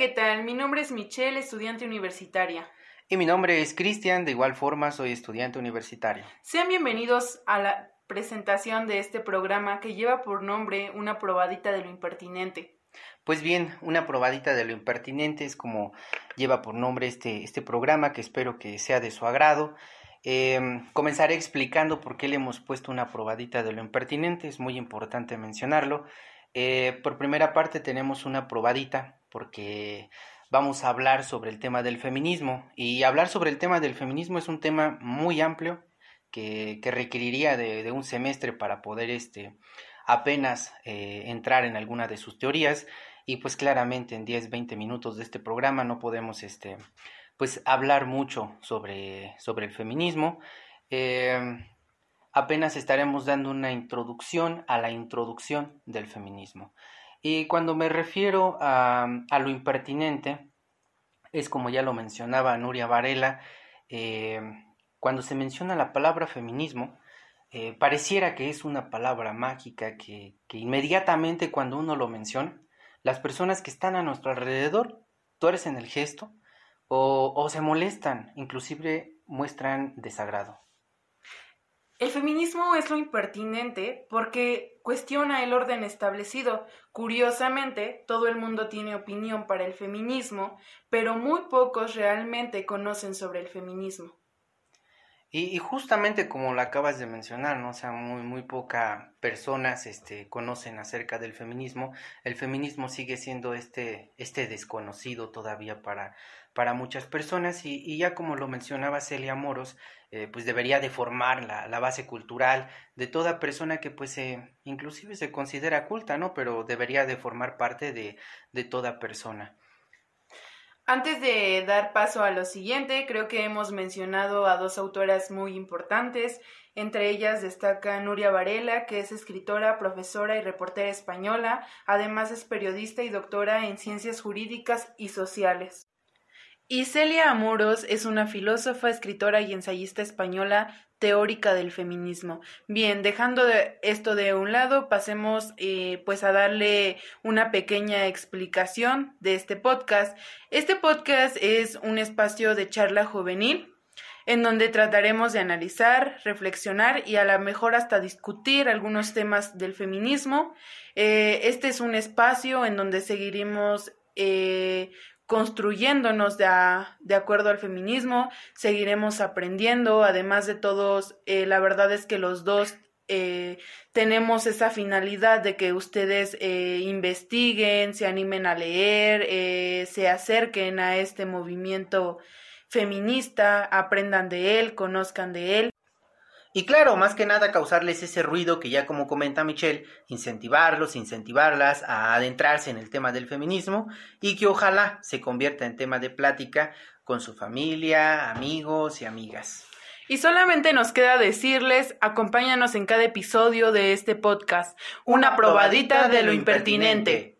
¿qué tal? Mi nombre es Michelle, estudiante universitaria. Y mi nombre es Cristian, de igual forma soy estudiante universitario. Sean bienvenidos a la presentación de este programa que lleva por nombre Una probadita de lo impertinente. Pues bien, una probadita de lo impertinente es como lleva por nombre este, este programa que espero que sea de su agrado. Em, comenzaré explicando por qué le hemos puesto una probadita de lo impertinente, es muy importante mencionarlo. Eh, por primera parte tenemos una probadita porque vamos a hablar sobre el tema del feminismo y hablar sobre el tema del feminismo es un tema muy amplio que, requeriría de, un semestre para poder este, apenas eh, entrar en alguna de sus teorías y pues claramente en 10, 20 minutos de este programa no podemos este, pues hablar mucho sobre, sobre el feminismo. Em, apenas estaremos dando una introducción a la introducción del feminismo. Y cuando me refiero a, lo impertinente, es como ya lo mencionaba Nuria Varela, em, cuando se menciona la palabra feminismo, eh, pareciera que es una palabra mágica que, que, inmediatamente cuando uno lo menciona, las personas que están a nuestro alrededor tuercen el gesto o, o se molestan, inclusive muestran desagrado. El feminismo es lo impertinente porque cuestiona el orden establecido. Curiosamente, todo el mundo tiene opinión para el feminismo, pero muy pocos realmente conocen sobre el feminismo. Y, justamente como lo acabas de mencionar, ¿no? O sea, muy, muy pocas personas este, conocen acerca del feminismo. El feminismo sigue siendo este, este desconocido todavía para, para muchas personas y, y ya como lo mencionaba Celia Moros, eh, pues debería de formar la, la, base cultural de toda persona que pues eh, inclusive se considera culta, ¿no? Pero debería de formar parte de, de toda persona. Antes de dar paso a lo siguiente, creo que hemos mencionado a dos autoras muy importantes. Entre ellas destaca Nuria Varela, que es escritora, profesora y reportera española. Además es periodista y doctora en ciencias jurídicas y sociales. Y Celia Amoros es una filósofa, escritora y ensayista española teórica del feminismo. Bien, dejando esto de un lado, pasemos eh, pues a darle una pequeña explicación de este podcast. Este podcast es un espacio de charla juvenil en donde trataremos de analizar, reflexionar y a lo mejor hasta discutir algunos temas del feminismo. Eh, este es un espacio en donde seguiremos eh, construyéndonos de, acuerdo al feminismo, seguiremos aprendiendo, además de todos, eh, la verdad es que los dos eh, tenemos esa finalidad de que ustedes eh, investiguen, se animen a leer, se acerquen a este movimiento feminista, aprendan de él, conozcan de él. Y claro, más que nada causarles ese ruido que ya como comenta Michelle, incentivarlos, incentivarlas a adentrarse en el tema del feminismo y que ojalá se convierta en tema de plática con su familia, amigos y amigas. Y solamente nos queda decirles, acompáñanos en cada episodio de este podcast, una, probadita, de lo impertinente.